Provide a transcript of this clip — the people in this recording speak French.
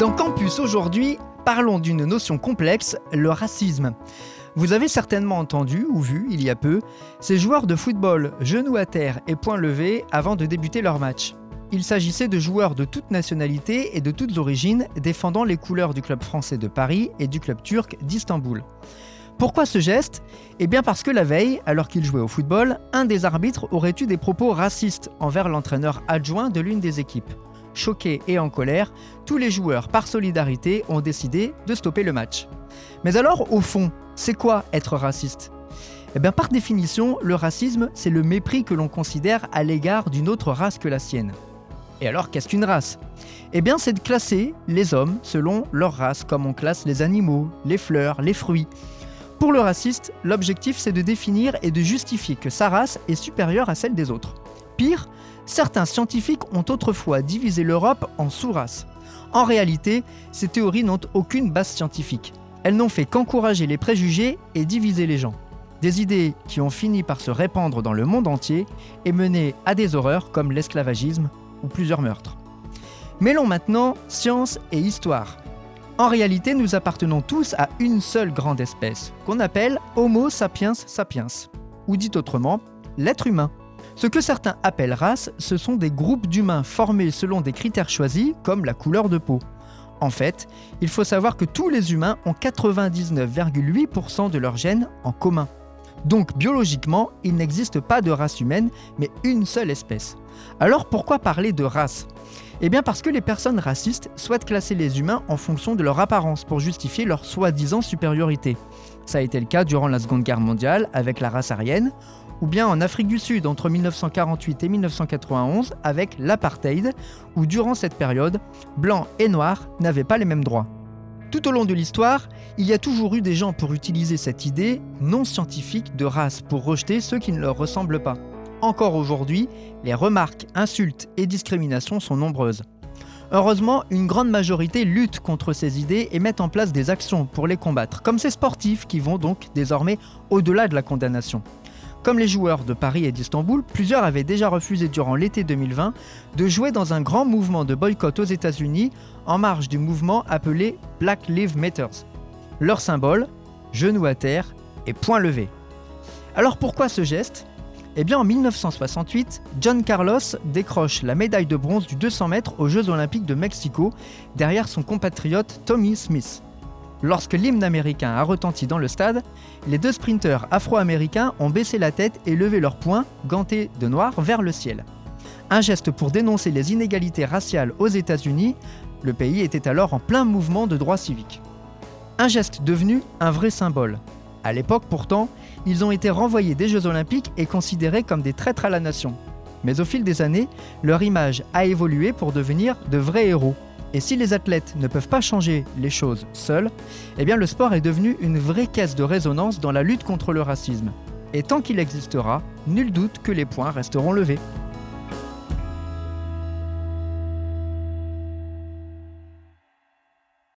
Dans Campus aujourd'hui, parlons d'une notion complexe, le racisme. Vous avez certainement entendu ou vu il y a peu ces joueurs de football genoux à terre et poings levés avant de débuter leur match. Il s'agissait de joueurs de toutes nationalités et de toutes origines défendant les couleurs du club français de Paris et du club turc d'Istanbul. Pourquoi ce geste? Eh bien parce que la veille, alors qu'il jouait au football, un des arbitres aurait eu des propos racistes envers l'entraîneur adjoint de l'une des équipes. Choqués et en colère, tous les joueurs, par solidarité, ont décidé de stopper le match. Mais alors, au fond, c'est quoi être raciste? Eh bien, par définition, le racisme, c'est le mépris que l'on considère à l'égard d'une autre race que la sienne. Et alors, qu'est-ce qu'une race? Eh bien, c'est de classer les hommes selon leur race, comme on classe les animaux, les fleurs, les fruits. Pour le raciste, l'objectif, c'est de définir et de justifier que sa race est supérieure à celle des autres. Pire, certains scientifiques ont autrefois divisé l'Europe en sous-races. En réalité, ces théories n'ont aucune base scientifique. Elles n'ont fait qu'encourager les préjugés et diviser les gens. Des idées qui ont fini par se répandre dans le monde entier et mener à des horreurs comme l'esclavagisme ou plusieurs meurtres. Mêlons maintenant science et histoire. En réalité, nous appartenons tous à une seule grande espèce, qu'on appelle Homo sapiens sapiens, ou dit autrement, l'être humain. Ce que certains appellent race, ce sont des groupes d'humains formés selon des critères choisis, comme la couleur de peau. En fait, il faut savoir que tous les humains ont 99,8% de leurs gènes en commun. Donc biologiquement, il n'existe pas de race humaine, mais une seule espèce. Alors pourquoi parler de race? Eh bien parce que les personnes racistes souhaitent classer les humains en fonction de leur apparence pour justifier leur soi-disant supériorité. Ça a été le cas durant la Seconde Guerre mondiale avec la race aryenne, ou bien en Afrique du Sud entre 1948 et 1991 avec l'apartheid, où durant cette période, blancs et noirs n'avaient pas les mêmes droits. Tout au long de l'histoire, il y a toujours eu des gens pour utiliser cette idée non scientifique de race pour rejeter ceux qui ne leur ressemblent pas. Encore aujourd'hui, les remarques, insultes et discriminations sont nombreuses. Heureusement, une grande majorité lutte contre ces idées et met en place des actions pour les combattre, comme ces sportifs qui vont donc désormais au-delà de la condamnation. Comme les joueurs de Paris et d'Istanbul, plusieurs avaient déjà refusé durant l'été 2020 de jouer dans un grand mouvement de boycott aux États-Unis en marge du mouvement appelé Black Lives Matter. Leur symbole, genou à terre et point levé. Alors pourquoi ce geste? Eh bien en 1968, John Carlos décroche la médaille de bronze du 200 mètres aux Jeux olympiques de Mexico derrière son compatriote Tommy Smith. Lorsque l'hymne américain a retenti dans le stade, les deux sprinteurs afro-américains ont baissé la tête et levé leurs poings, gantés de noir, vers le ciel. Un geste pour dénoncer les inégalités raciales aux États-Unis, le pays était alors en plein mouvement de droits civiques. Un geste devenu un vrai symbole. À l'époque pourtant, ils ont été renvoyés des Jeux olympiques et considérés comme des traîtres à la nation. Mais au fil des années, leur image a évolué pour devenir de vrais héros. Et si les athlètes ne peuvent pas changer les choses seuls, eh bien le sport est devenu une vraie caisse de résonance dans la lutte contre le racisme. Et tant qu'il existera, nul doute que les points resteront levés.